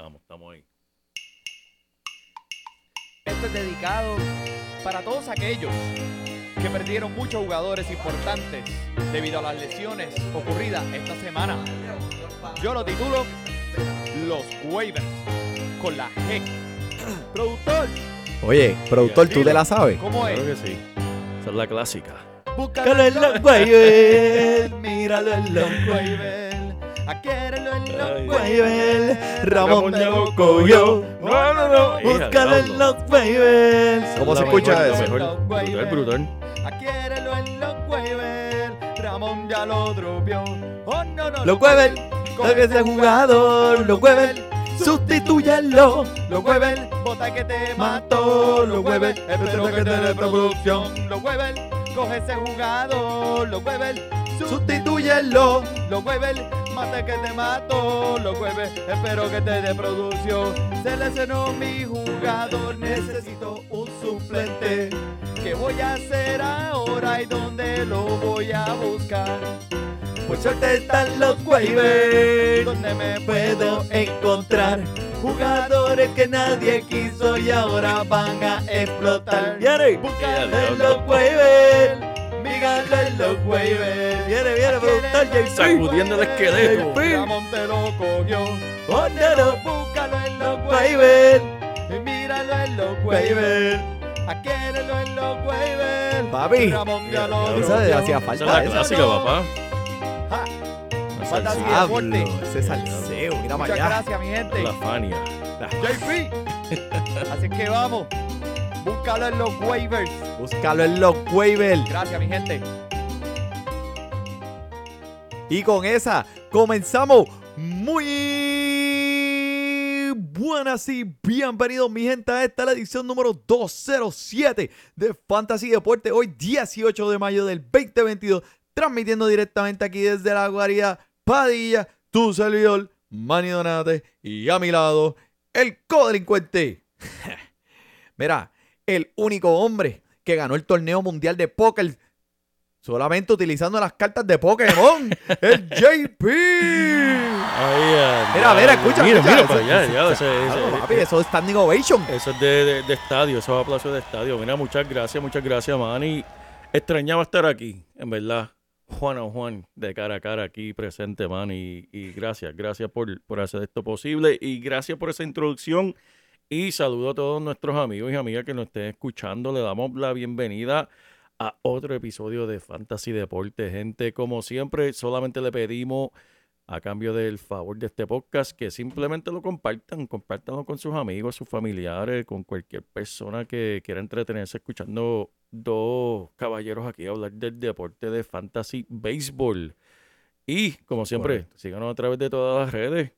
estamos, estamos ahí. Esto es dedicado para todos aquellos que perdieron muchos jugadores importantes debido a las lesiones ocurridas esta semana. Yo lo titulo Los Waivers con la G. Productor, Oye, productor, ¿tú te la sabes? ¿cómo es? Claro que sí. Esa es la clásica. Búscalo en los waivers, míralo en los waivers. En los waivers. Ramón ya lo cogió. No, no, no. Búscalo en los waivers. ¿Cómo se escucha eso? Brutal, brutal. Adquiérelo en los waivers. Ramón ya lo dropeó. Oh, no, no. Los waivers, lo que sea jugador, los waivers, sustituyenlo. Los waivers, bota que te mató. Los waivers, espero que te dé producción. Los waivers, coge ese jugador. Los waivers, Sustituyenlo. Los waivers, mate que te mató. Los waivers, espero que te dé producción. Se lesionó mi jugador, necesito un suplente. ¿Qué voy a hacer ahora y dónde lo voy a buscar? Por suerte están los waivers. ¿Dónde me Puedo encontrar jugadores que nadie quiso y ahora van a explotar. Búscalo en los waivers. En los waivers. Viene, viene, productor JP. Sacudiendo el esqueleto. Ramón te lo cogió. Póndelo, Búscalo en los. Míralo en los. Waiver. Adquiérelo en los waivers. Papi, Ramón ya lo Esa dropeó. hacía Esa es falta. la esa. clásica, papá. Ja, ese salseo, mira para Muchas allá. gracias, mi gente. La Fania. JP. Así que vamos. Búscalo en los waivers. Búscalo en los waivers. Gracias, mi gente. Y con esa comenzamos muy buenas y bienvenidos mi gente a esta la edición número 207 de Fantasy Deporte. Hoy 18 de mayo del 2022, transmitiendo directamente aquí desde la guarida Padilla, tu servidor Manny Donate y a mi lado el codelincuente. Mira, el único hombre que ganó el torneo mundial de póker solamente utilizando las cartas de Pokémon, el JP. Mira, mira, escucha, Mira, escucha, mira eso- para allá. eso- Claro, papi, es standing ovation. Eso es de, de- de estadio, eso es aplausos de estadio. Mira, muchas gracias, muchas gracias, Manny. Extrañaba estar aquí, en verdad. Juan a Juan, de cara a cara aquí presente, man. Y, y gracias, gracias por, por hacer esto posible. Y gracias por esa introducción. Y saludo a todos nuestros amigos y amigas que nos estén escuchando. Le damos la bienvenida a otro episodio de Fantasy Deporte. Gente, como siempre, solamente le pedimos a cambio del favor de este podcast, que simplemente lo compartan, compártanlo con sus amigos, sus familiares, con cualquier persona que quiera entretenerse escuchando dos caballeros aquí hablar del deporte de fantasy béisbol. Y como siempre, síganos a través de todas las redes,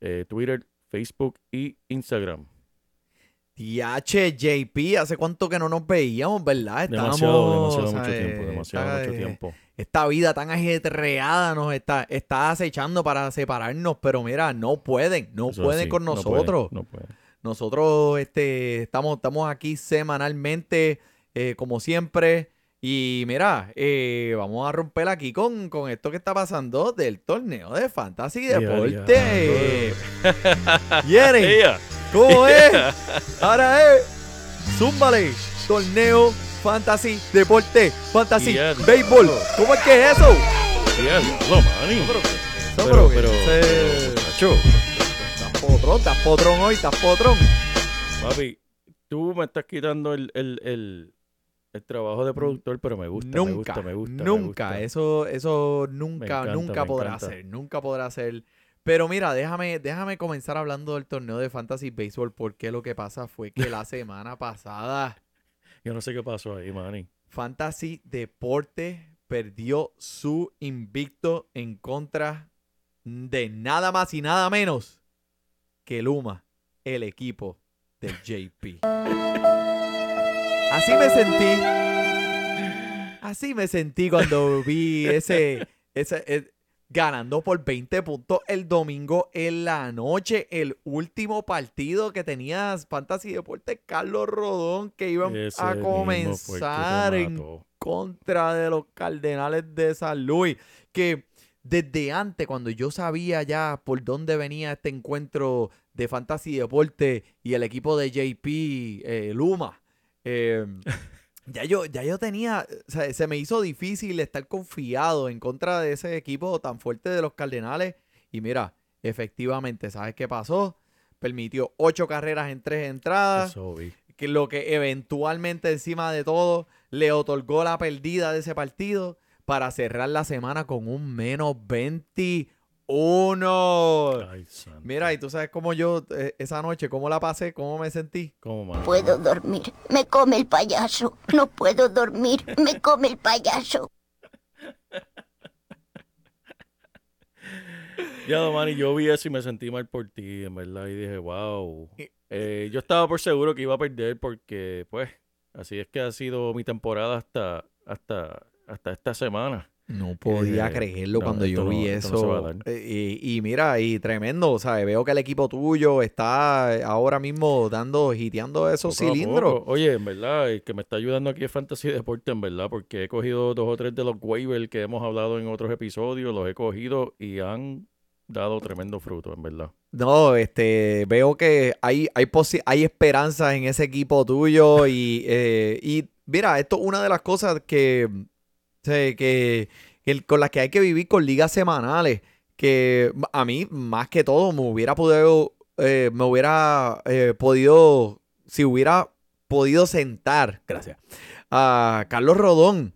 eh, Twitter, Facebook y Instagram. TH, JP, ¿hace cuánto que no nos veíamos, verdad? Estábamos, Demasiado, demasiado mucho ¿sabes? tiempo, demasiado Esta- mucho tiempo. Esta vida tan ajetreada nos está, está acechando para separarnos, pero mira, no pueden, no Eso pueden sí, con no nosotros. no puede. Nosotros este, estamos, estamos aquí semanalmente, eh, como siempre. Y mira, eh, vamos a romper aquí con, con esto que está pasando del torneo de Fantasy Deporte. ¿Quieren? Ella. ¿Cómo es? Ahora es Zúmbale, torneo Fantasy Deporte, Fantasy Béisbol. ¿Cómo es que es eso? Diablo. Eso, Pero, pero, ese- macho, Estás potrón, estás potrón hoy, estás potrón. papi, tú me estás quitando el, el, el, el trabajo de productor, pero me gusta, me nunca, gusta, me gusta. me nunca, gusta. eso, eso nunca, encanta, nunca podrá encanta. ser, nunca podrá ser. Pero mira, déjame, déjame comenzar hablando del torneo de Fantasy Baseball, porque lo que pasa fue que la semana pasada Yo no sé qué pasó ahí, Manny. Fantasy Deporte perdió su invicto en contra de nada más y nada menos que Luma, el equipo del JP. Así me sentí. Así me sentí cuando vi ese, ese eh, ganando por 20 puntos el domingo en la noche, el último partido que tenía Fantasy Deporte Carlos Rodón que iban Ese a comenzar en contra de los Cardenales de San Luis. Que desde antes, cuando yo sabía ya por dónde venía este encuentro de Fantasy Deporte y el equipo de JP eh, Luma, eh, ya, yo, ya yo tenía, o sea, se me hizo difícil estar confiado en contra de ese equipo tan fuerte de los Cardenales. Y mira, efectivamente, ¿sabes qué pasó? Permitió ocho carreras en tres entradas Eso vi. que lo que eventualmente encima de todo le otorgó la perdida de ese partido para cerrar la semana con un menos 21. Ay, santo. Mira, y tú sabes cómo yo eh, esa noche, cómo la pasé, cómo me sentí. ¿Cómo, mano? puedo dormir. Me come el payaso. No puedo dormir. Me come el payaso. Ya, man, y yo vi eso y me sentí mal por ti, en verdad. Y dije, wow. Eh, yo estaba por seguro que iba a perder porque, pues, así es que ha sido mi temporada hasta, hasta, hasta esta semana. No podía Eh, creerlo no, cuando yo no- vi no eso. Eh, y, y mira, y tremendo, o sea, veo que el equipo tuyo está ahora mismo dando, hiteando esos Poco cilindros. Oye, en verdad, el que me está ayudando aquí es Fantasy Deporte, en verdad, porque he cogido dos o tres de los waivers que hemos hablado en otros episodios, los he cogido y han dado tremendo fruto, en verdad. No, este, veo que hay, hay, hay esperanza en ese equipo tuyo y, eh, y mira, esto es una de las cosas que, que, con las que hay que vivir con ligas semanales, que a mí más que todo me hubiera podido, eh, me hubiera eh, podido, si hubiera podido sentar, gracias, a Carlos Rodón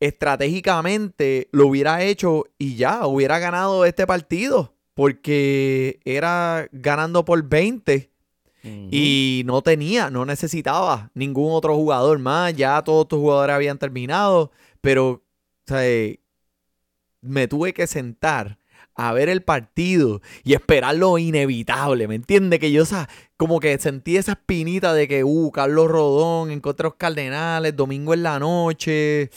estratégicamente lo hubiera hecho y ya hubiera ganado este partido porque era ganando por 20 Ujú. y no tenía, no necesitaba ningún otro jugador más, ya todos tus jugadores habían terminado, pero o sea, eh, me tuve que sentar a ver el partido y esperar lo inevitable, ¿me entiendes? Que yo, o sea, como que sentí esa espinita de que, uh, Carlos Rodón en contra de los Cardenales, domingo en la noche,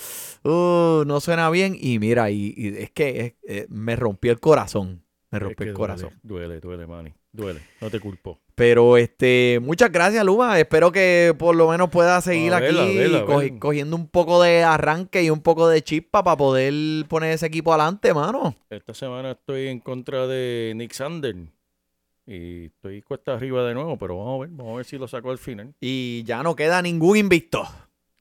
uh, no suena bien. Y mira, y, y es que es- eh, me rompió el corazón, me Es rompió que el corazón. Duele, duele, duele, Manny. Duele, no te culpo. Pero este, muchas gracias, Luma. Espero que por lo menos pueda seguir aquí cogiendo un poco de arranque y un poco de chispa para poder poner ese equipo adelante, mano. Esta semana estoy en contra de Nick Sander y estoy cuesta arriba de nuevo, pero vamos a ver, vamos a ver si lo saco al final. Y ya no queda ningún invicto.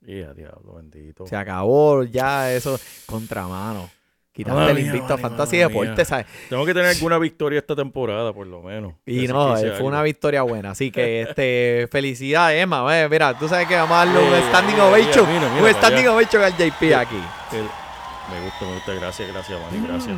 Y a diablo, bendito. Se acabó ya eso. Contramano. Quitaste Madre el invicto a Fantasy madre Deporte, mía. ¿sabes? Tengo que tener alguna victoria esta temporada, por lo menos. Y no, eh, fue una victoria buena. Así que, este, felicidades, Emma. Eh, mira, tú sabes que vamos a darle un standing ovation. un standing ovation al JP aquí. El- Me gusta, me gusta. Gracias, gracias, Manny, gracias.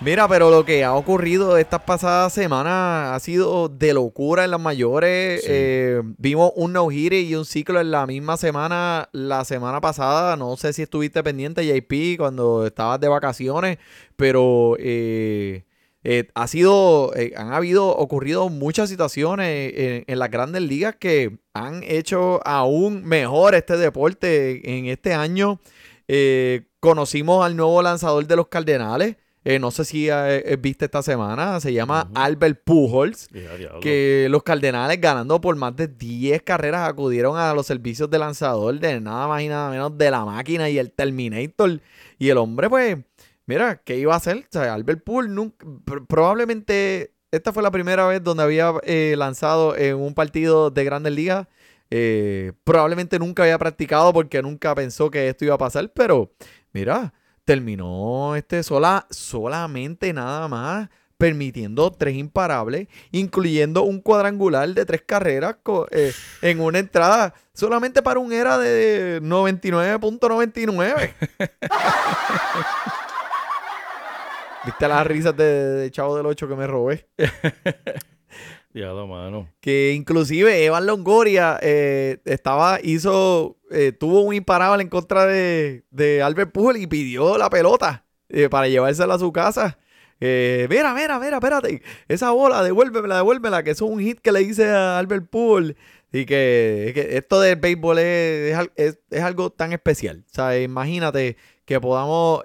Mira, pero lo que ha ocurrido estas pasadas semanas ha sido de locura en las mayores. Sí. Eh, vimos un no-hitter y un ciclo en la misma semana la semana pasada. No sé si estuviste pendiente, JP, cuando estabas de vacaciones, pero eh, eh, ha sido, eh, han habido, ocurrido muchas situaciones en, en las grandes ligas que han hecho aún mejor este deporte en este año. Conocimos al nuevo lanzador de los Cardenales. Eh, no sé si eh, eh, viste esta semana. Se llama. Albert Pujols. Que los Cardenales ganando por más de 10 carreras acudieron a los servicios de lanzador de nada más y nada menos de la máquina y el Terminator. Y el hombre, pues, mira, ¿qué iba a hacer? O sea, Albert Pujols nunca, pr- probablemente esta fue la primera vez donde había eh, lanzado en un partido de Grandes Ligas. Eh, probablemente nunca había practicado porque nunca pensó que esto iba a pasar, pero mira, terminó este sola, solamente nada más permitiendo tres imparables, incluyendo un cuadrangular de tres carreras eh, en una entrada solamente para un era de 99.99. ¿Viste las risas de, de Chavo del 8 que me robé? Que inclusive Evan Longoria eh, estaba, hizo, eh, tuvo un imparable en contra de, de Albert Pujols y pidió la pelota eh, para llevársela a su casa. Mira, mira, mira, espérate. Esa bola, devuélvemela, devuélvemela, que eso es un hit que le hice a Albert Pujols. Y que, esto del béisbol es, es al- es- es algo tan especial. O sea, imagínate que podamos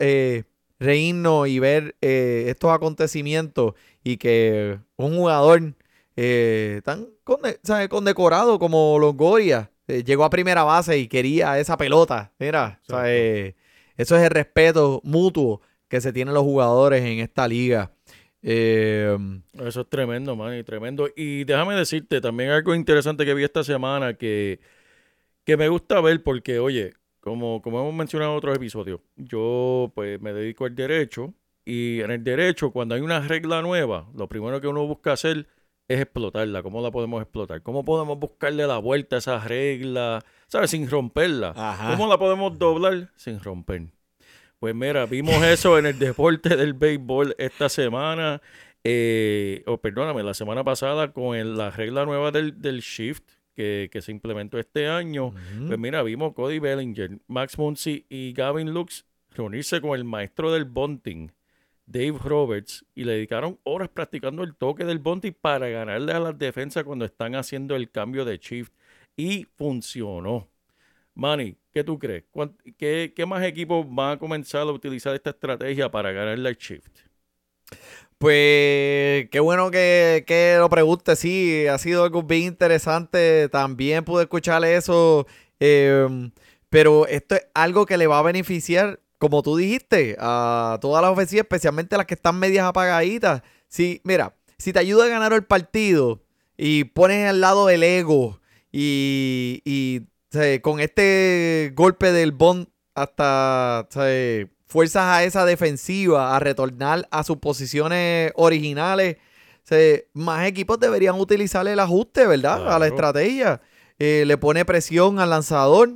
reírnos y ver estos acontecimientos y que un jugador eh, tan conde- ¿sabe? condecorado como Longoria eh, llegó a primera base y quería esa pelota. Mira, o sea, Exacto. eh, eso es el respeto mutuo que se tienen los jugadores en esta liga. Eh, Eso es tremendo, man, y tremendo. Y déjame decirte también algo interesante que vi esta semana que, que me gusta ver porque, oye, como, como hemos mencionado en otros episodios, yo pues me dedico al derecho y en el derecho cuando hay una regla nueva, lo primero que uno busca hacer es explotarla. ¿Cómo la podemos explotar? ¿Cómo podemos buscarle la vuelta a esa regla? ¿Sabes? Sin romperla. Ajá. ¿Cómo la podemos doblar sin romper? Pues mira, vimos eso en el deporte del béisbol esta semana, eh, o perdóname, la semana pasada con el- la regla nueva del, del shift que, que se implementó este año. Pues mira, vimos Cody Bellinger, Max Muncy y Gavin Lux reunirse con el maestro del bunting, Dave Roberts, y le dedicaron horas practicando el toque del bunting para ganarle a las defensas cuando están haciendo el cambio de shift. Y funcionó. Manny, ¿qué tú crees? ¿Cuán- ¿Qué, qué más equipos van a comenzar a utilizar esta estrategia para ganarle al shift? Pues qué bueno que, que lo pregunte. Sí, ha sido algo bien interesante. También pude escuchar eso. eh, pero esto es algo que le va a beneficiar, como tú dijiste, a todas las ofensivas, especialmente las que están medias apagaditas. Sí, mira, si te ayuda a ganar el partido y pones al lado el ego y, y, con este golpe del bond hasta sea, fuerzas a esa defensiva a retornar a sus posiciones originales. Sea, más equipos deberían utilizar el ajuste, ¿verdad? A la estrategia. Eh, le pone presión al lanzador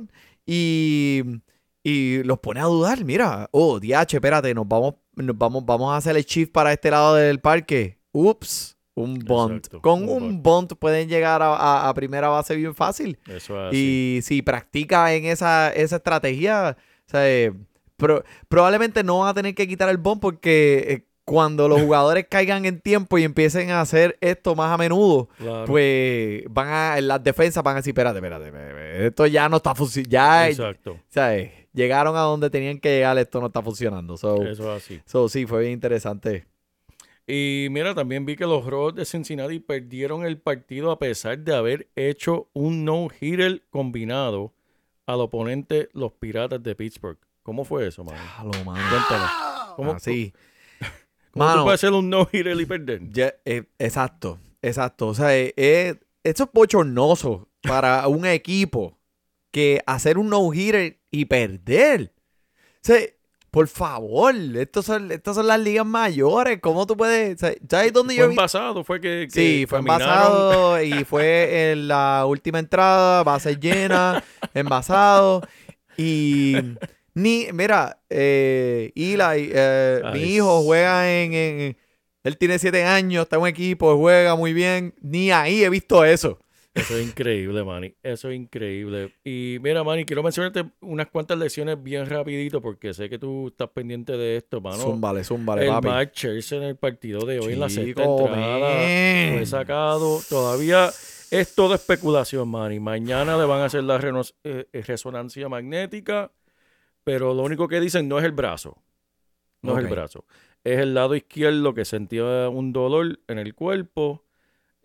y, y los pone a dudar. Mira, oh, DH, espérate, nos vamos, nos vamos, vamos a hacer el shift para este lado del parque. Ups, un bunt. Exacto, Con un un bunt pueden llegar a, a- a primera base bien fácil. Eso es. Y si practica en esa, esa estrategia, o sea, eh, pro- probablemente no van a tener que quitar el bomb porque eh, cuando los jugadores caigan en tiempo y empiecen a hacer esto más a menudo, Claro. pues van a, en las defensas van a decir, espérate, espérate, espérate, esto ya no está funcionando, ya, Exacto. ¿sabes? Llegaron a donde tenían que llegar, esto no está funcionando. So, Eso es así. so, sí, fue bien interesante. Y mira, también vi que los Rojos de Cincinnati perdieron el partido a pesar de haber hecho un no-hitter combinado al oponente, los Piratas de Pittsburgh. ¿Cómo fue eso, mano? Mano. Cuéntanos. ¿Cómo, Así. cómo tú Mano. puedes hacer un no-hitter y perder? Ya, eh, exacto, exacto. O sea, eh, eh, esto es bochornoso para un equipo que hacer un no-hitter y perder. O sea, por favor, estos son, estas son las ligas mayores. ¿Cómo tú puedes...? O sea, ¿Sabes dónde Fue yo vi? envasado, fue que, que Sí, fue caminaron- envasado y fue en la última entrada, base llena, envasado. Y ni, mira, eh, Eli, eh, mi hijo juega en, en- Él tiene siete años, está en un equipo, juega muy bien. Ni ahí he visto eso. Eso es increíble, Manny. Eso es increíble. Y mira, Manny, quiero mencionarte unas cuantas lecciones bien rapidito porque sé que tú estás pendiente de esto, mano. Zúmbale, zúmbale, el papi. Max Scherzer en el partido de hoy en la sexta entrada man. fue sacado. Todavía es todo especulación, Manny. Mañana le van a hacer la eh, resonancia magnética, pero lo único que dicen no es el brazo. No es el brazo. Es el lado izquierdo que sentía un dolor en el cuerpo.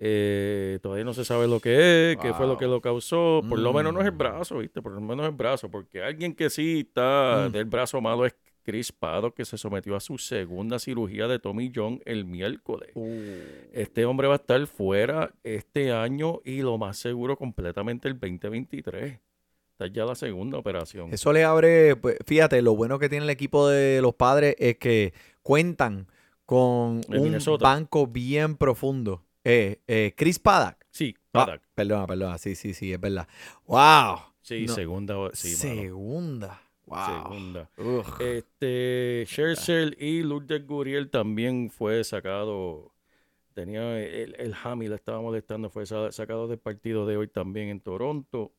Eh, todavía no se sabe lo que es, qué fue lo que lo causó. Por lo menos no es el Mm. brazo, ¿viste? Por lo menos el brazo. Porque alguien que sí está Mm. del brazo malo es Chris Paddock, que se sometió a su segunda cirugía de Tommy John el miércoles. Este hombre va a estar fuera este año y lo más seguro completamente el 2023. Esta es ya la segunda operación. Eso le abre, pues, fíjate, lo bueno que tiene el equipo de los padres es que cuentan con un Minnesota. banco bien profundo. Eh, eh, Chris Paddock. Sí, Ah, Paddock. perdona, perdona, sí, sí, sí, es verdad. ¡Wow! Sí, no. segunda. Sí. Segunda. ¡Wow! Segunda. Ugh. Este, Scherzer y Lourdes Guriel también fue sacado. Tenía el, el Hammy le estaba molestando, fue sa- sacado del partido de hoy también en Toronto.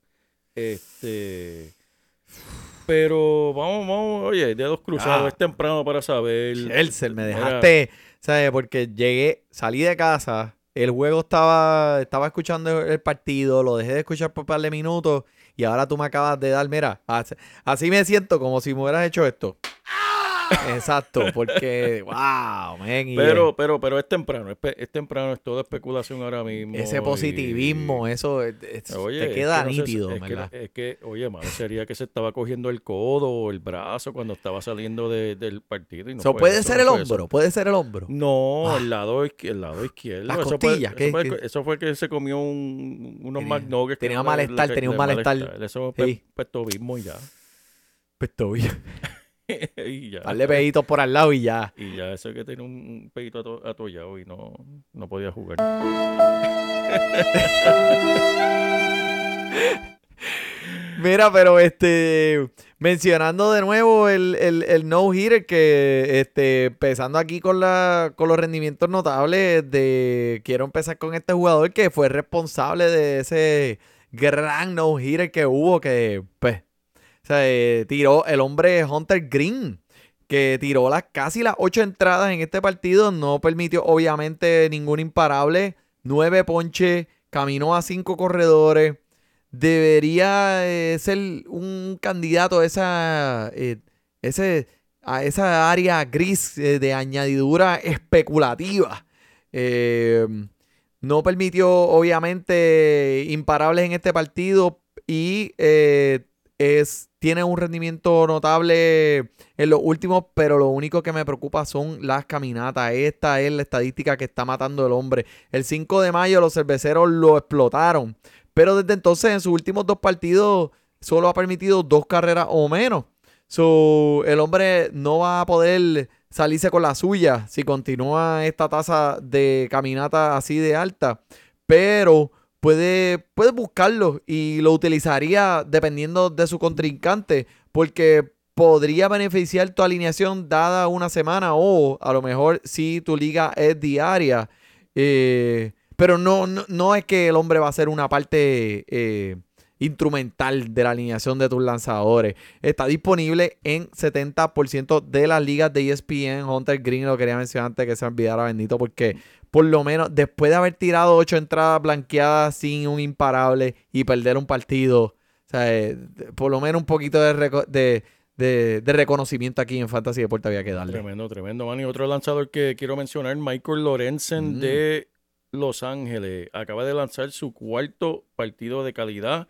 Este, pero vamos, vamos, oye, dedos cruzados, Ah. es temprano para saber. Scherzer, me dejaste, ¿sabes? Porque llegué, salí de casa, el juego estaba, estaba escuchando el partido, lo dejé de escuchar por un par de minutos y ahora tú me acabas de dar, mira, así, así me siento como si me hubieras hecho esto. Exacto, porque, wow, men. y, Pero, eh, pero, pero es temprano, es, es temprano, es todo especulación ahora mismo. ese y- positivismo, eso eh, es- Oye, te es queda no sé nítido, es que, ¿verdad? es que, oye, mano, sería que se estaba cogiendo el codo o el brazo cuando estaba saliendo de- del partido. Y no Eso fue puede eso, ser no el eso. hombro, puede ser el hombro. No, Ah. el lado, el lado izquierdo. Las eso, costillas, fue, ¿qué- eso, fue, eso fue que se comió un- unos Tenía- McNuggets. tenía le- malestar, le- tenía un le malestar. Eso fue Sí. pestobismo y ya. Todo bien. y ya. Darle peditos por al lado y ya. Y ya eso que tenía un pedito ato- atollado y no, no podía jugar. Mira, pero este, mencionando de nuevo el, el, el no-hitter, que este, empezando aquí con, la, con los rendimientos notables, de quiero empezar con este jugador que fue responsable de ese gran no-hitter que hubo, que pues, o sea, eh, tiró el hombre Hunter Green, que tiró las casi las ocho entradas en este partido, no permitió obviamente ningún imparable, nueve ponches, caminó a cinco corredores debería eh, ser un candidato a esa, eh, a esa área gris eh, de añadidura especulativa. No permitió, obviamente, imparables en este partido y es, tiene un rendimiento notable en los últimos, pero lo único que me preocupa son las caminatas. Esta es la estadística que está matando el hombre. El 5 de mayo los cerveceros lo explotaron. Pero desde entonces, en sus últimos dos partidos, solo ha permitido dos carreras o menos. So, el hombre no va a poder salirse con la suya si continúa esta tasa de caminata así de alta. Pero puede, puede buscarlo y lo utilizaría dependiendo de su contrincante. Porque podría beneficiar tu alineación dada una semana o a lo mejor si tu liga es diaria. Eh, pero no, no, no es que el hombre va a ser una parte eh, instrumental de la alineación de tus lanzadores. Está disponible en 70% de las ligas de ESPN. Hunter Green lo quería mencionar antes que se olvidara, bendito, porque por lo menos después de haber tirado ocho entradas blanqueadas sin un imparable y perder un partido, o sea, eh, por lo menos un poquito de, reco- de, de- de reconocimiento aquí en Fantasy Deporte había que darle. Tremendo, tremendo, man. Y otro lanzador que quiero mencionar, Michael Lorenzen Mm. de Los Ángeles. Acaba de lanzar su cuarto partido de calidad.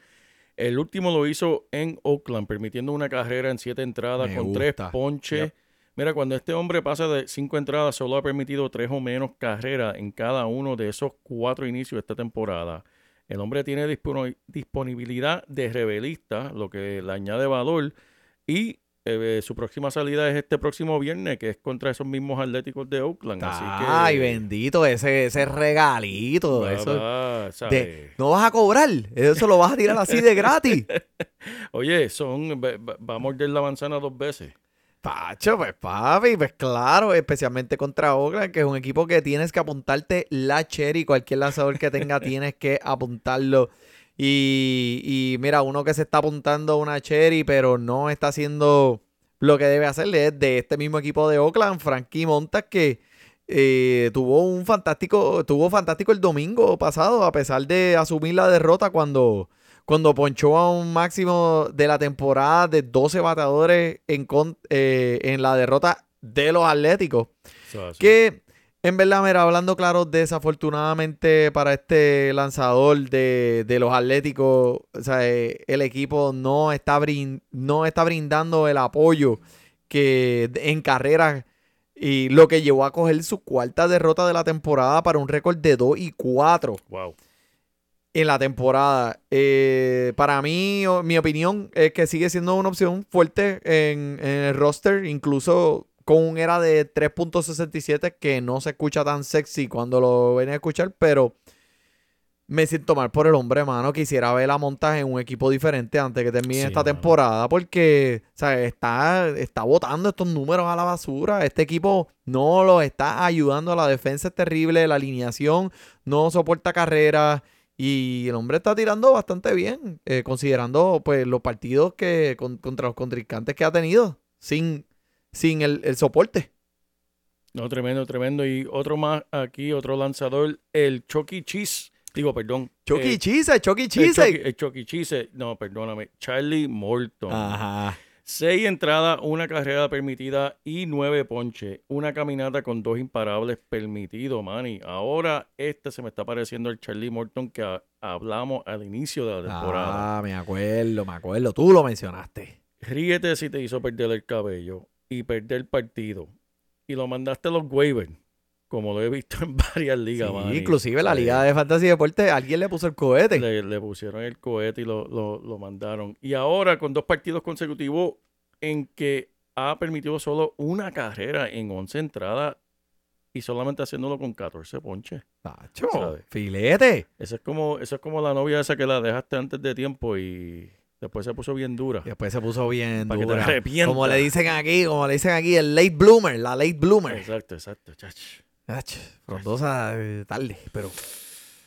El último lo hizo en Oakland, permitiendo una carrera en siete entradas Me con tres ponches. Yep. Mira, cuando este hombre pasa de cinco entradas, solo ha permitido tres o menos carreras en cada uno de esos cuatro inicios de esta temporada. El hombre tiene disponi- disponibilidad de rebelista, lo que le añade valor. Y eh, su próxima salida es este próximo viernes, que es contra esos mismos Atléticos de Oakland. Así que, Ay, bendito, ese, ese regalito. va, eso, va, de- ¿sabes? no vas a cobrar, eso lo vas a tirar así de gratis. Oye, son, va- va a morder la manzana dos veces. Pacho, pues papi, pues claro, especialmente contra Oakland, que es un equipo que tienes que apuntarte la cherry, cualquier lanzador que tenga tienes que apuntarlo. Y, y mira, uno que se está apuntando una cherry, pero no está haciendo lo que debe hacerle es de este mismo equipo de Oakland, Frankie Montas, que eh, tuvo un fantástico, tuvo fantástico el domingo pasado, a pesar de asumir la derrota cuando, cuando ponchó a un máximo de la temporada de 12 bateadores en, con- eh, en la derrota de los Atléticos. Que en verdad, mira, hablando claro, desafortunadamente para este lanzador de, de los Atléticos, o sea, eh, el equipo no está, brin- no está brindando el apoyo que en carreras y lo que llevó a coger su cuarta derrota de la temporada para un récord de 2 y 4 Wow. En la temporada. Eh, para mí, mi opinión es que sigue siendo una opción fuerte en, en el roster, incluso con un era de 3.67 que no se escucha tan sexy cuando lo ven a escuchar, pero me siento mal por el hombre, mano. Quisiera ver la montaje en un equipo diferente antes que termine Sí, esta mano. temporada, porque o sea, está, está botando estos números a la basura. Este equipo no lo está ayudando. La defensa es terrible, la alineación no soporta carreras. Y el hombre está tirando bastante bien, eh, considerando pues los partidos que con- contra los contrincantes que ha tenido sin, sin el, el soporte. No, tremendo, tremendo. Y otro más aquí, otro lanzador, el Chucky Cheese. Digo, perdón. Chucky eh, Cheese, Chucky el Cheese. Chucky- el Chucky Cheese. No, perdóname. Charlie Morton. Ajá. Seis entradas, una carrera permitida y nueve ponches. Una caminata con dos imparables permitidos, Manny. Ahora este se me está pareciendo el Charlie Morton que a- hablamos al inicio de la temporada. Ah, me acuerdo, me acuerdo. Tú lo mencionaste. Ríete si te hizo perder el cabello y perder el partido. Y lo mandaste a los waivers, como lo he visto en varias ligas, Sí, inclusive la Eh, Liga de Fantasy Deporte, alguien le puso el cohete. Le, le pusieron el cohete y lo, lo- lo mandaron. Y ahora con dos partidos consecutivos en que ha permitido solo una carrera en 11 entradas y solamente haciéndolo con 14 ponches. Tacho, ¿Sabes? filete. Eso es como eso es como la novia esa que la dejaste antes de tiempo y después se puso bien dura. Después se puso bien Para que te dura. Como le dicen aquí, como le dicen aquí, el late bloomer, la late bloomer. Exacto, exacto, chach. Ach, frondosa eh, tarde, pero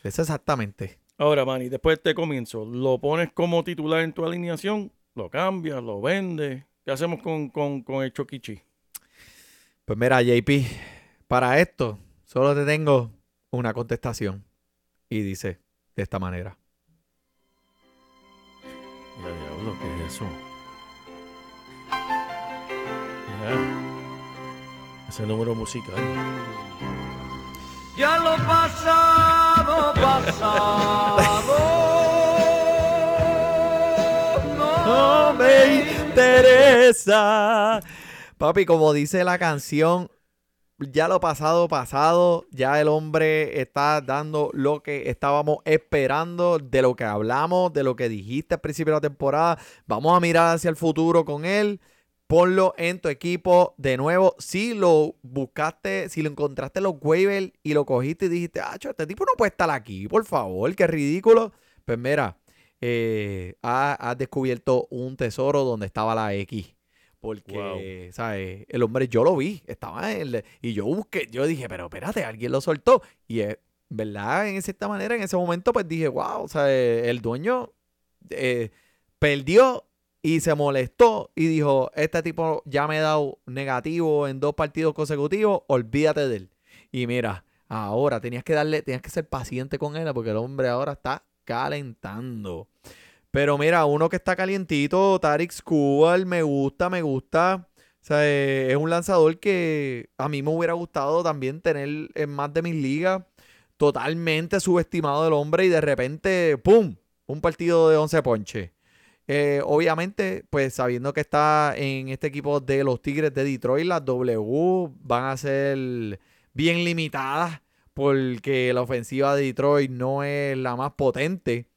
eso exactamente. Ahora, Manny, después de este comienzo, ¿lo pones como titular en tu alineación? ¿Lo cambias? ¿Lo vendes? ¿Qué hacemos con, con, con el Choquichi? Pues mira, JP, para esto solo te tengo una contestación. Y dice de esta manera. Ya, diablo, ¿qué es eso? Ya. Ese número musical. Ya lo pasado, pasado. No me interesa. Papi, como dice la canción, ya lo pasado, pasado, ya el hombre está dando lo que estábamos esperando, de lo que hablamos, de lo que dijiste al principio de la temporada. Vamos a mirar hacia el futuro con él. Ponlo en tu equipo de nuevo. Si lo buscaste, si lo encontraste en los waivers y lo cogiste y dijiste, ah, este tipo no puede estar aquí, por favor, qué ridículo. Pues mira, eh, ha- has descubierto un tesoro donde estaba la X. Porque, ¿sabes? El hombre, yo lo vi, estaba en el- y yo busqué, yo dije, pero espérate, alguien lo soltó. Y, eh, ¿verdad? En cierta manera, en ese momento, pues dije, wow, o sea, el dueño eh, perdió y se molestó y dijo, este tipo ya me ha dado negativo en dos partidos consecutivos, olvídate de él. Y mira, ahora tenías que darle, tenías que ser paciente con él porque el hombre ahora está calentando. Pero mira, uno que está calientito, Tarek Skubal, me gusta, me gusta. O sea, eh, es un lanzador que a mí me hubiera gustado también tener en más de mis ligas. Totalmente subestimado el hombre y de repente, ¡pum! Un partido de 11 ponches. Eh, obviamente, pues sabiendo que está en este equipo de los Tigres de Detroit, las W van a ser bien limitadas porque la ofensiva de Detroit no es la más potente.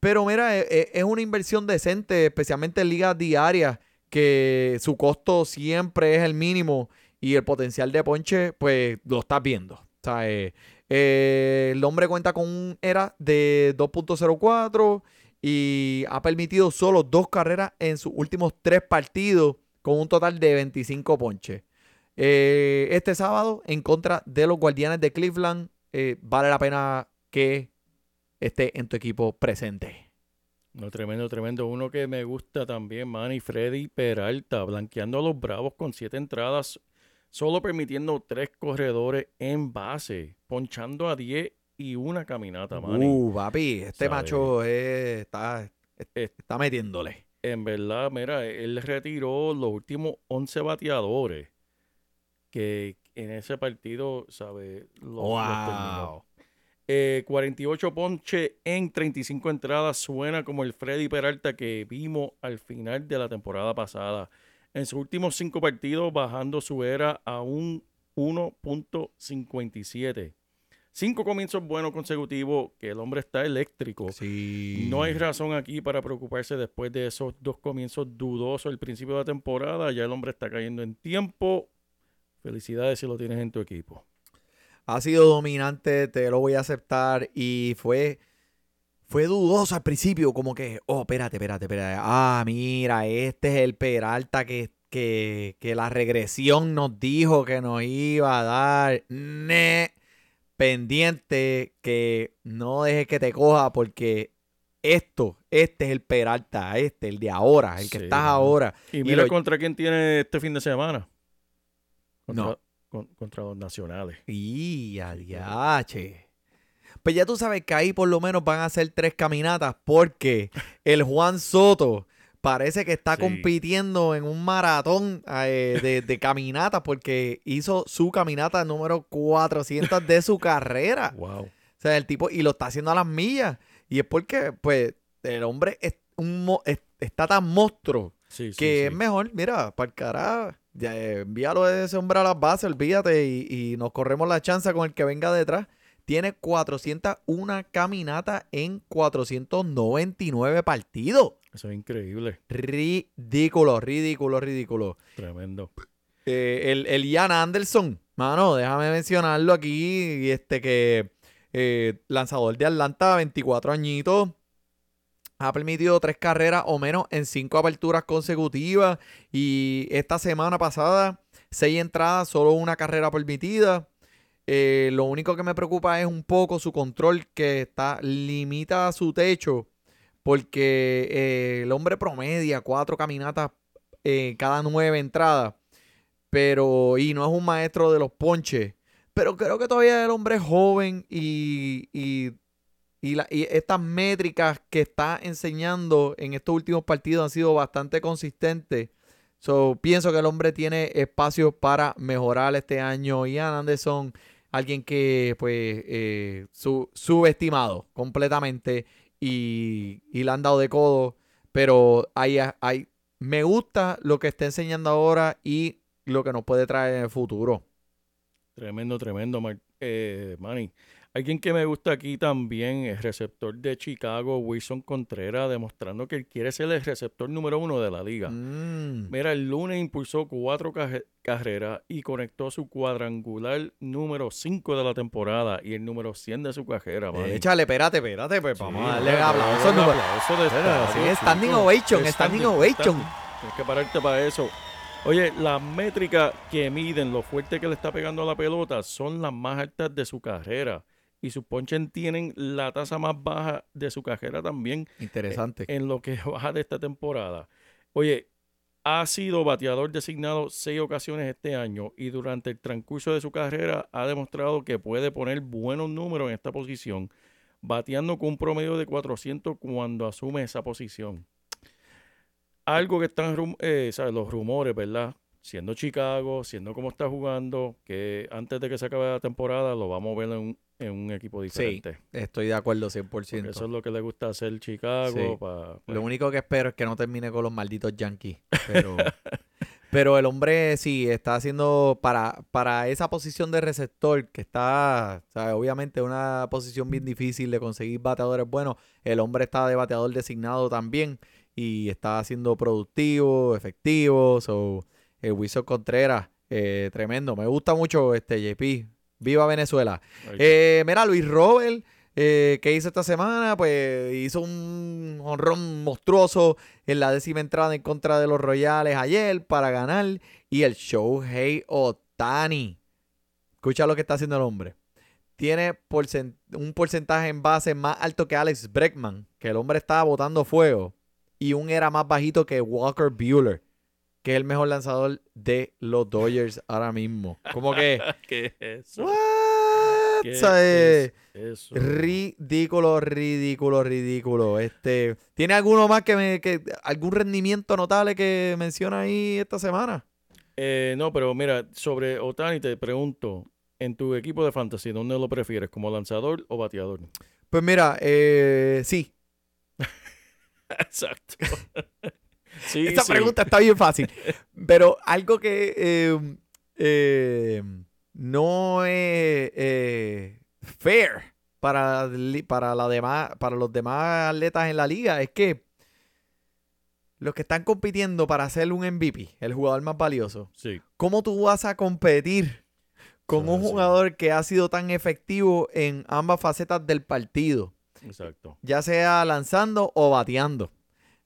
Pero mira, e- e- es una inversión decente, especialmente en ligas diarias, que su costo siempre es el mínimo y el potencial de ponche, pues lo estás viendo. O sea, eh, eh, el hombre cuenta con un era de 2.04 y ha permitido solo dos carreras en sus últimos tres partidos con un total de 25 ponches. Eh, este sábado, en contra de los Guardianes de Cleveland, eh, vale la pena que esté en tu equipo presente. No, tremendo, tremendo. Uno que me gusta también, Manny Freddy Peralta, blanqueando a los Bravos con siete entradas, solo permitiendo tres corredores en base, ponchando a 10 y una caminata, Manny. Uh, papi, este macho eh, está, está metiéndole. En verdad, mira, él retiró los últimos 11 bateadores que en ese partido, ¿sabes? Los, los terminó. Wow. Eh, 48 ponches en 35 entradas. Suena como el Freddy Peralta que vimos al final de la temporada pasada. En sus últimos cinco partidos, bajando su era a un 1.57. Cinco comienzos buenos consecutivos, que el hombre está eléctrico. Sí. No hay razón aquí para preocuparse después de esos dos comienzos dudosos al principio de la temporada. Ya el hombre está cayendo en tiempo. Felicidades si lo tienes en tu equipo. Ha sido dominante, te lo voy a aceptar. Y fue, fue dudoso al principio, como que, oh, espérate, espérate, espérate. Ah, mira, este es el Peralta que, que, que la regresión nos dijo que nos iba a dar. Ne. Pendiente que no dejes que te coja porque esto, este es el Peralta, este, el de ahora, el que Sí, estás ahora. Y mira lo- contra quién tiene este fin de semana. Contra, No. con- contra los nacionales. Y adiache. Pues ya tú sabes que ahí por lo menos van a hacer tres caminatas porque el Juan Soto parece que está Sí. compitiendo en un maratón eh, de, de caminatas porque hizo su caminata número 400 de su carrera. Wow. O sea, el tipo, y lo está haciendo a las millas. Y es porque, pues, el hombre es un mo- es- está tan monstruo Sí, sí, que es mejor, mira, para el carajo. Ya, eh, envíalo de ese hombre a las bases, olvídate, y, y nos corremos la chance con el que venga detrás. Tiene 401 caminatas en 499 partidos. Eso es increíble. Ridículo, ridículo, ridículo. Tremendo. Eh, el, el Ian Anderson, mano, déjame mencionarlo aquí, este que eh, lanzador de Atlanta, 24 añitos, ha permitido tres carreras o menos en cinco aperturas consecutivas y esta semana pasada, seis entradas, solo una carrera permitida. Eh, lo único que me preocupa es un poco su control que está limita su techo porque eh, el hombre promedia cuatro caminatas eh, cada nueve entradas pero y no es un maestro de los ponches. Pero creo que todavía el hombre es joven y, y, y la- estas métricas que está enseñando en estos últimos partidos han sido bastante consistentes. So, pienso que el hombre tiene espacio para mejorar este año. Ian Anderson, alguien que pues eh, su- subestimado completamente y, y le han dado de codo. Pero hay, hay, me gusta lo que está enseñando ahora y lo que nos puede traer en el futuro. Tremendo, tremendo, Mar- eh, Manny. Alguien que me gusta aquí también es receptor de Chicago, Wilson Contreras, demostrando que él quiere ser el receptor número uno de la liga. Mm. Mira, el lunes impulsó cuatro carreras y conectó su cuadrangular número 5 de la temporada y el número 100 de su carrera, Manny. Échale, espérate, espérate, pues Sí, vamos a darle aplausos. número- aplauso de estadio, sí, standing chico. ovation, standing ovation. Tienes que pararte para eso. Oye, las métricas que miden lo fuerte que le está pegando a la pelota son las más altas de su carrera. Y sus ponches tienen la tasa más baja de su carrera también Interesante. en lo que baja de esta temporada. Oye, ha sido bateador designado seis ocasiones este año y durante el transcurso de su carrera ha demostrado que puede poner buenos números en esta posición, bateando con un promedio de 400 cuando asume esa posición. Algo que están eh, ¿sabes? los rumores, ¿verdad? Siendo Chicago, siendo como está jugando, que antes de que se acabe la temporada lo vamos a ver en un, en un equipo diferente. Estoy de acuerdo 100%. Porque eso es lo que le gusta hacer Chicago. Sí. pa- Lo único que espero es que no termine con los malditos Yankees. Pero, pero el hombre sí está haciendo para, para esa posición de receptor que está, obviamente una posición bien difícil de conseguir bateadores buenos. El hombre está de bateador designado también y está siendo productivo, efectivo. So, el Wilson Contreras, eh, tremendo. Me gusta mucho este JP. Viva Venezuela. Eh, mira, Luis Robert, eh, ¿qué hizo esta semana? Pues hizo un honrón monstruoso en la décima entrada en contra de los Royales ayer para ganar. Y el Shohei Otani. Escucha lo que está haciendo el hombre. Tiene un porcentaje en base más alto que Alex Breckman, que el hombre estaba botando fuego. Y un era más bajito que Walker Bueller, que es el mejor lanzador de los Dodgers ahora mismo. Como que... ¿Qué es eso? ¿What? ¿Qué es eso? Ridículo, ridículo, ridículo. Este, ¿tiene alguno más que me, que algún rendimiento notable que menciona ahí esta semana? Eh, no, pero mira, sobre Otani te pregunto, en tu equipo de fantasy, ¿dónde lo prefieres? ¿Como lanzador o bateador? Pues mira, eh, sí. Exacto. sí, Esta sí. pregunta está bien fácil. Pero algo que eh, eh, no es eh, fair para, para, la demás, para los demás atletas en la liga es que los que están compitiendo para ser un MVP, el jugador más valioso, Sí, ¿cómo tú vas a competir con un jugador que ha sido tan efectivo en ambas facetas del partido? exacto. ya sea lanzando o bateando.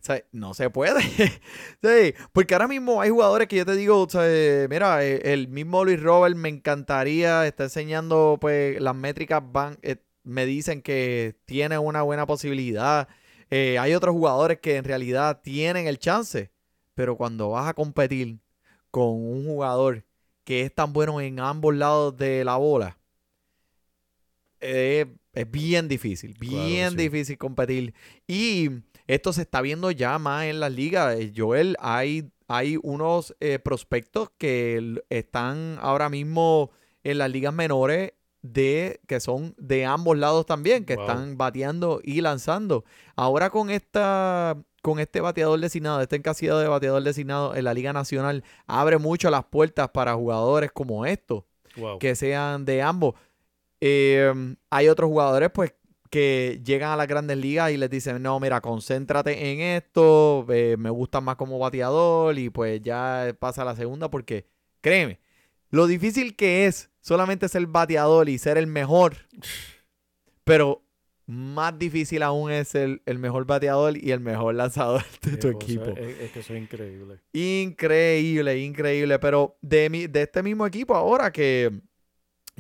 Sea, no se puede. Sí, porque ahora mismo hay jugadores que yo te digo, o sea, mira, eh, el mismo Luis Robert me encantaría, está enseñando, pues las métricas van, eh, me dicen que tiene una buena posibilidad. Eh, hay otros jugadores que en realidad tienen el chance, pero cuando vas a competir con un jugador que es tan bueno en ambos lados de la bola, eh, es bien difícil, bien sí. difícil competir. Y esto se está viendo ya más en las ligas. Eh, Joel, hay, hay unos eh, prospectos que están ahora mismo en las ligas menores de que son de ambos lados también, que Wow. están bateando y lanzando. Ahora con esta con este bateador designado, este encasillado de bateador designado en la Liga Nacional, abre mucho las puertas para jugadores como estos Wow. que sean de ambos. Eh, hay otros jugadores, pues, que llegan a las grandes ligas y les dicen, no, mira, concéntrate en esto, eh, me gusta más como bateador y pues ya pasa a la segunda porque, créeme, lo difícil que es solamente ser bateador y ser el mejor, pero más difícil aún es ser el mejor bateador y el mejor lanzador de tu cosa, equipo. Es, es que eso es increíble. Increíble, increíble. Pero de, mi, de este mismo equipo ahora que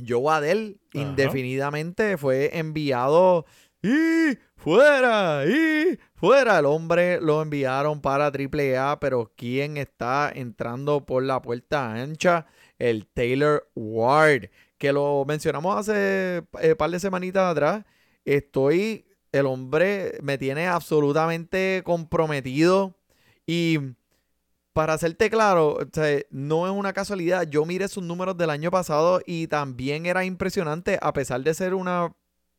Joe Adel Ajá. indefinidamente fue enviado y fuera, y fuera. El hombre lo enviaron para AAA, pero ¿quién está entrando por la puerta ancha? El Taylor Ward, que lo mencionamos hace un par de semanitas atrás. Estoy, el hombre me tiene absolutamente comprometido y para hacerte claro, o no es una casualidad. Yo miré sus números del año pasado y también era impresionante, a pesar de ser una,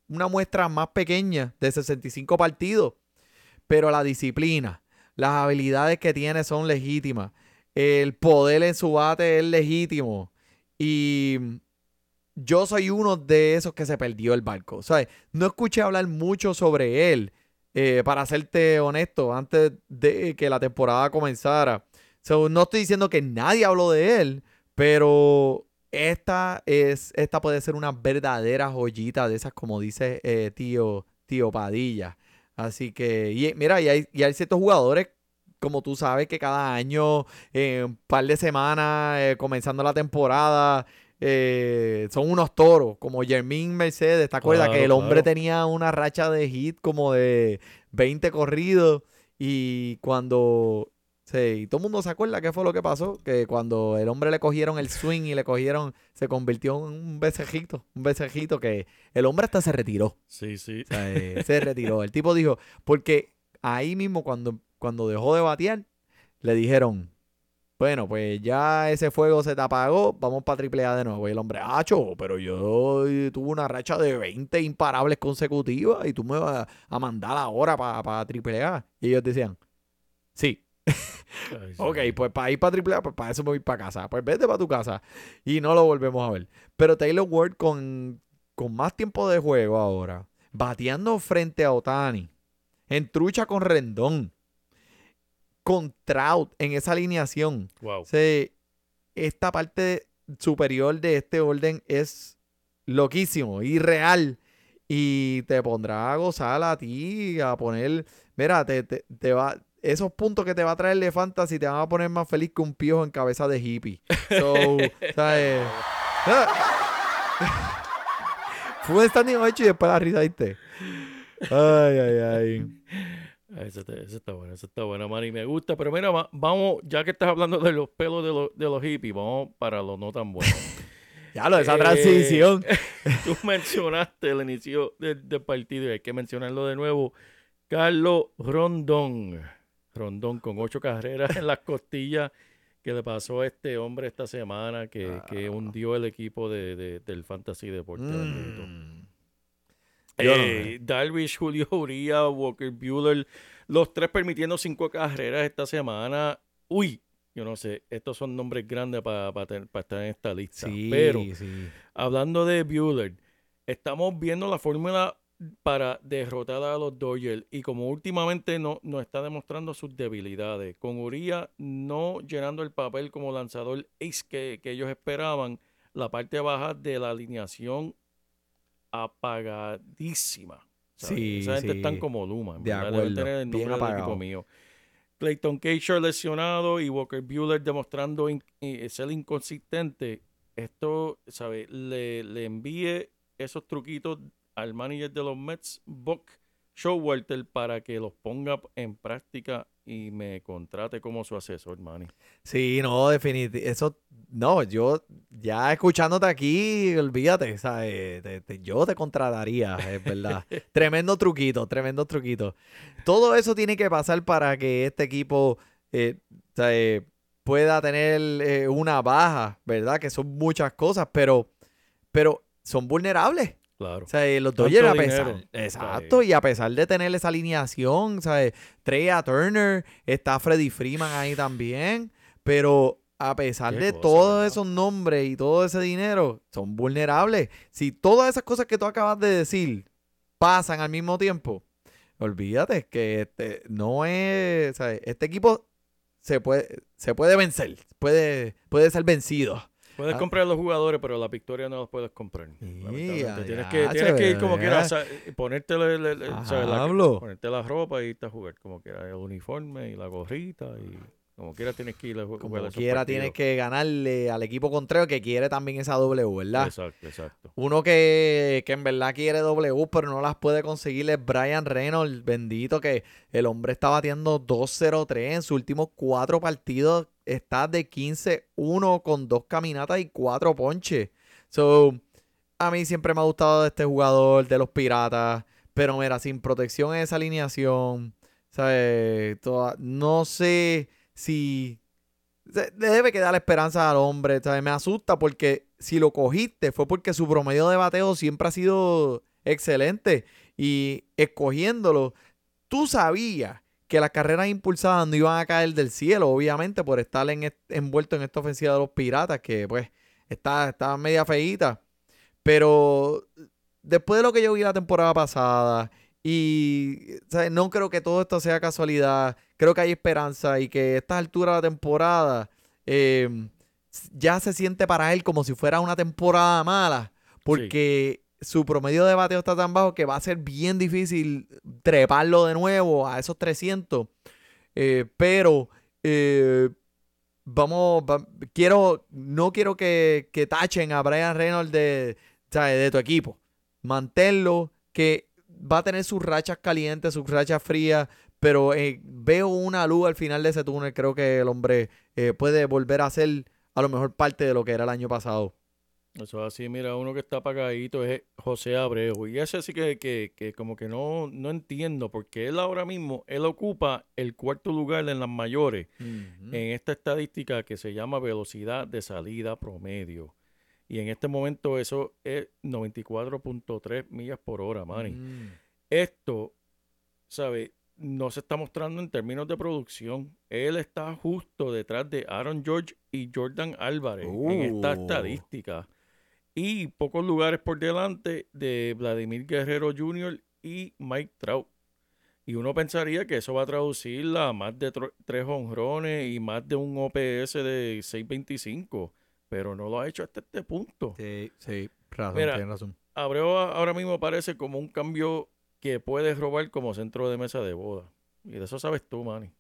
una muestra más pequeña de 65 partidos. Pero la disciplina, las habilidades que tiene son legítimas. El poder en su bate es legítimo. Y yo soy uno de esos que se perdió el barco. ¿sabes? No escuché hablar mucho sobre él. eh, para serte honesto, antes de que la temporada comenzara. So, no estoy diciendo que nadie habló de él, pero esta es, esta puede ser una verdadera joyita de esas, como dice eh, tío, tío Padilla. Así que, y, mira, y hay, y hay ciertos jugadores, como tú sabes, que cada año, eh, un par de semanas, eh, comenzando la temporada, eh, son unos toros, como Jermín Mercedes. ¿Te acuerdas Claro, que el hombre claro. tenía una racha de hit como de 20 corridos? Y cuando Sí, y todo el mundo se acuerda qué fue lo que pasó, que cuando el hombre le cogieron el swing y le cogieron, se convirtió en un becejito, un becejito que el hombre hasta se retiró, Sí, sí. o sea, eh, se retiró. El tipo dijo, porque ahí mismo cuando, cuando dejó de batear, le dijeron, bueno, pues ya ese fuego se te apagó, vamos para AAA de nuevo. Y el hombre, acho, pero yo tuve una racha de 20 imparables consecutivas y tú me vas a mandar ahora para pa AAA. Y ellos decían, sí. Ok, pues para ir para AAA, pues para eso me voy para casa. Pues vete para tu casa. Y no lo volvemos a ver. Pero Taylor Ward con, con más tiempo de juego ahora, bateando frente a Otani, en trucha con Rendón, con Trout en esa alineación. Wow. O sea, esta parte superior de este orden es loquísimo y real. Y te pondrá a gozar a ti, a poner. Mira, te, te, te va. Esos puntos que te va a traer de fantasy te van a poner más feliz que un piojo en cabeza de hippie. So, ¿sabes? Fue un standing ocho y después la risa, ¿viste? Ay, ay, ay. Ese está, bueno, ese está bueno, man, y me gusta. Pero mira, va- vamos, ya que estás hablando de los pelos de, los de los hippies, vamos para los no tan buenos. Ya lo de esa Eh, transición. Tú mencionaste el inicio del, del partido y hay que mencionarlo de nuevo. Carlos Rondón. Rondón con ocho carreras en las costillas que le pasó a este hombre esta semana que, que hundió el equipo de, de- del Fantasy Deporte. Mm. No Eh, Darvish, Julio Uría, Walker Bueller, los tres permitiendo cinco carreras esta semana. Uy, yo no sé, estos son nombres grandes para estar en esta lista. Sí, Pero sí. hablando de Bueller, estamos viendo la fórmula para derrotar a los Dodgers y como últimamente no, nos está demostrando sus debilidades, con Uría no llenando el papel como lanzador ace que, que ellos esperaban, la parte baja de la alineación apagadísima. ¿sabes? Sí, Esa gente sí. están como Luma. De acuerdo, tener el bien nombre del apagado. equipo mío. Clayton Kershaw lesionado y Walker Bueller demostrando in- eh, ser inconsistente. Esto, ¿sabes? Le, le envíe esos truquitos al manager de los Mets, Buck Showalter, para que los ponga en práctica y me contrate como su asesor, Manny. Sí, no, definitivamente. Eso, no, yo ya escuchándote aquí, olvídate, ¿sabes? Te- te- yo te contrataría, es verdad. tremendo truquito, tremendo truquito. Todo eso tiene que pasar para que este equipo eh, ¿sabes? pueda tener eh, una baja, ¿verdad? Que son muchas cosas, pero, pero son vulnerables. Claro. O sea, eh, los Dodgers a pesar, dinero. exacto, y a pesar de tener esa alineación, ¿sabes? Trey Turner, está Freddy Freeman ahí también, pero a pesar Qué de cosa, todos ¿verdad? esos nombres y todo ese dinero, son vulnerables. Si todas esas cosas que tú acabas de decir pasan al mismo tiempo, olvídate que este no es, ¿sabes? Este equipo se puede, se puede vencer, puede, puede ser vencido. Puedes Ah. comprar los jugadores, pero la victoria no los puedes comprar. Ya, tienes ya, que, tienes que ir como quieras, sa- ponerte, la, ponerte la ropa y irte a jugar como quieras, el uniforme y la gorrita y como quieras tienes que ir a ju- jugar Como quiera tienes que ganarle al equipo contrario que quiere también esa W, ¿verdad? Exacto, exacto. Uno que, que en verdad quiere W, pero no las puede conseguir es Brian Reynolds, bendito que el hombre está batiendo 2-0-3 en sus últimos cuatro partidos. Está de 15-1 con dos caminatas y cuatro ponches. So, a mí siempre me ha gustado este jugador de los Piratas, pero mira, sin protección en esa alineación, ¿sabes? Toda- no sé si debe quedar la esperanza al hombre. ¿sabes? Me asusta porque si lo cogiste fue porque su promedio de bateo siempre ha sido excelente. Y escogiéndolo, tú sabías que las carreras impulsadas no iban a caer del cielo, obviamente, por estar en envuelto en esta ofensiva de los piratas, que pues está, está media feíta. Pero después de lo que yo vi la temporada pasada, y ¿sabes? no creo que todo esto sea casualidad, creo que hay esperanza y que a estas alturas de la temporada eh, ya se siente para él como si fuera una temporada mala, porque su promedio de bateo está tan bajo que va a ser bien difícil treparlo de nuevo a esos 300. Eh, pero eh, vamos, va- quiero, no quiero que, tachen a Brian Reynolds de, de tu equipo. Manténlo, que va a tener sus rachas calientes, sus rachas frías, pero eh, veo una luz al final de ese túnel. Creo que el hombre eh, puede volver a ser a lo mejor parte de lo que era el año pasado. Eso es así, mira, uno que está apagadito es José Abreu. Y ese sí que, que, que como que no, no entiendo, porque él ahora mismo, él ocupa el cuarto lugar en las mayores en esta estadística que se llama velocidad de salida promedio. Y en este momento eso es 94.3 millas por hora, Manny. Mm. Esto, ¿sabe? No se está mostrando en términos de producción. Él está justo detrás de Aaron George y Jordan Álvarez en esta Uh. estadística. Y pocos lugares por delante de Vladimir Guerrero Jr. y Mike Trout. Y uno pensaría que eso va a traducir a más de tres honrones y más de un OPS de 6.25. Pero no lo ha hecho hasta este punto. Sí, sí, razón, Mira, tienes razón. Abreu ahora mismo parece como un cambio que puedes robar como centro de mesa de boda. Y de eso sabes tú, Manny.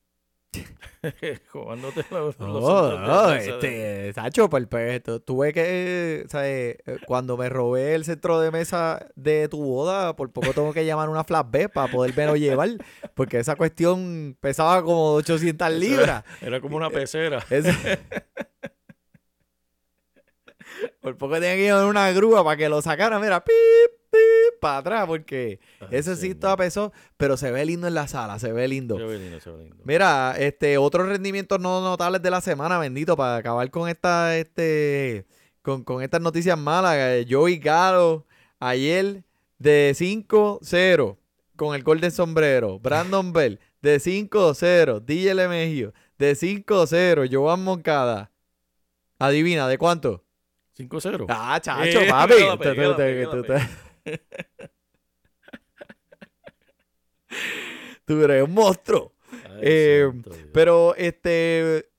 Jugándote los, los de no, este, Sacho, perfecto. Tuve que, ¿sabes? Eh, Cuando me robé el centro de mesa de tu boda, por poco tengo que llamar una flatbed para poder verlo llevar, porque esa cuestión pesaba como 800 libras. Era como una pecera. Es- por poco tenía que llevar una grúa para que lo sacara, mira, pip, para atrás, porque ese sí estaba pesado, pero se ve lindo en la sala, se ve lindo. Se ve lindo, se ve lindo. Mira, este, otros rendimientos no notables de la semana, bendito, para acabar con esta, este, con, con estas noticias malas. eh, Joey Galo, ayer de 5-0 con el gol de sombrero. Brandon Bell, de 5-0. DJ Lemegio, de 5-0. Joan Moncada. Adivina, ¿de cuánto? 5-0. Ah, chacho, Eh, papi. Tú- eres un monstruo. Ay, eh, santo. Pero este,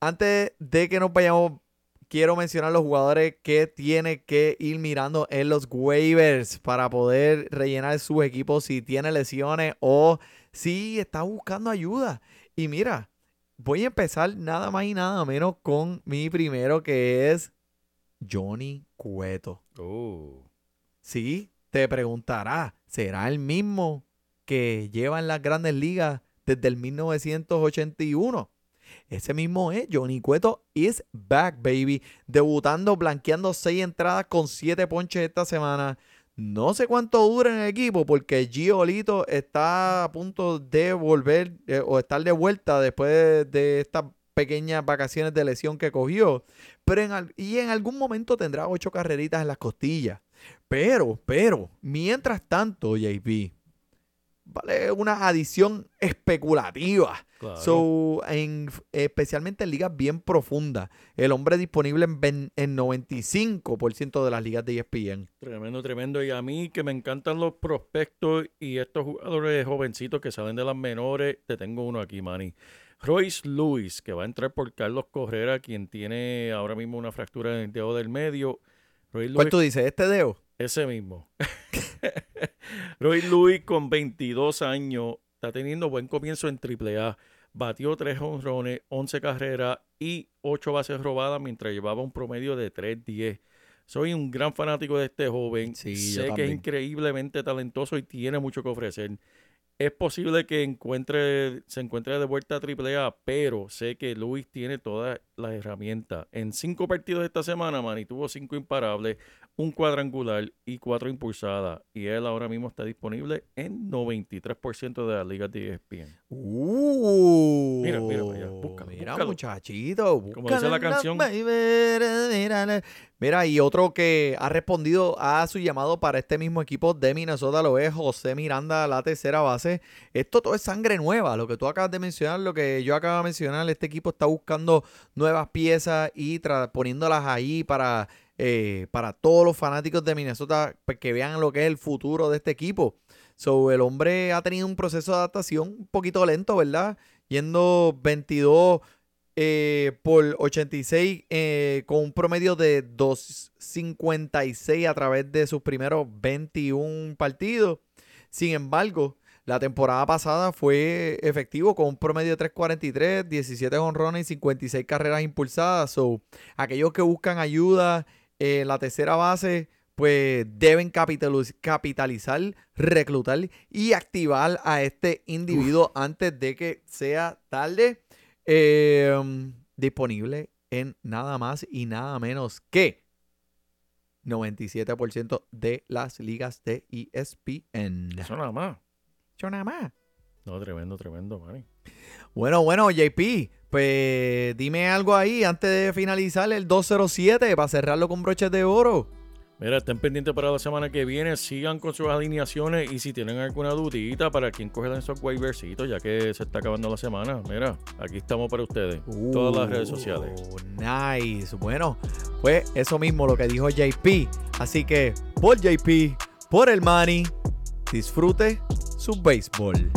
antes de que nos vayamos, quiero mencionar los jugadores que tiene que ir mirando en los waivers para poder rellenar sus equipos si tiene lesiones o si está buscando ayuda. Y mira, voy a empezar nada más y nada menos con mi primero que es Johnny Cueto. Oh. Sí, te preguntará, ¿será el mismo que lleva en las grandes ligas desde el 1981. Ese mismo es Johnny Cueto is back, baby. Debutando, blanqueando seis entradas con siete ponches esta semana. No sé cuánto dura en el equipo porque Giolito está a punto de volver eh, o estar de vuelta después de estas pequeñas vacaciones de lesión que cogió. Pero y en algún momento tendrá ocho carreritas en las costillas. Pero, pero, mientras tanto, JP, vale una adición especulativa. Claro. So, en, especialmente en ligas bien profundas. El hombre disponible en, en 95% de las ligas de ESPN. Tremendo, tremendo. Y a mí que me encantan los prospectos y estos jugadores jovencitos que salen de las menores, te tengo uno aquí, Manny. Royce Lewis, que va a entrar por Carlos Correra, quien tiene ahora mismo una fractura en el dedo del medio. ¿Cuál Lewis, tú dices? ¿Este dedo? ese mismo. Royce Lewis con 22 años está teniendo buen comienzo en AAA. Batió 3 honrones, 11 carreras y 8 bases robadas mientras llevaba un promedio de 3-10. Soy un gran fanático de este joven. Sí, yo sé que es increíblemente talentoso y tiene mucho que ofrecer. Es posible que encuentre, se encuentre de vuelta a AAA, pero sé que Luis tiene todas las herramientas. En cinco partidos esta semana, Manny tuvo cinco imparables, un cuadrangular y cuatro impulsadas. Y él ahora mismo está disponible en 93% de las ligas de ESPN. Uh, Mira, mira, mira, búscalo, mira, búscalo. muchachito. Como dice búscalo la canción. mira, y otro que ha respondido a su llamado para este mismo equipo de Minnesota lo es José Miranda, la tercera base. Esto todo es sangre nueva, lo que tú acabas de mencionar, lo que yo acabo de mencionar. Este equipo está buscando nuevas piezas y poniéndolas ahí para, eh, para todos los fanáticos de Minnesota pues, que vean lo que es el futuro de este equipo. So, el hombre ha tenido un proceso de adaptación un poquito lento, ¿verdad? Yendo 22 eh, por 86 eh, con un promedio de 2.56 a través de sus primeros 21 partidos. Sin embargo, la temporada pasada fue efectivo con un promedio de 3.43, 17 honrones y 56 carreras impulsadas. So, aquellos que buscan ayuda en la tercera base, pues deben capitaliz- capitalizar, reclutar y activar a este individuo antes de que sea tarde. Eh, disponible en nada más y nada menos que 97% de las ligas de ESPN. Eso nada más. Yo nada más. No, tremendo, tremendo, Manny. Bueno, bueno, JP, pues dime algo ahí antes de finalizar el 207 para cerrarlo con broches de oro. Mira, estén pendientes para la semana que viene. Sigan con sus alineaciones y si tienen alguna dudita para quien coge esos waiversitos, ya que se está acabando la semana. Mira, aquí estamos para ustedes. Todas las redes sociales. Uh, Nice. Bueno, pues eso mismo lo que dijo JP. Así que por JP, por el money, disfrute su béisbol.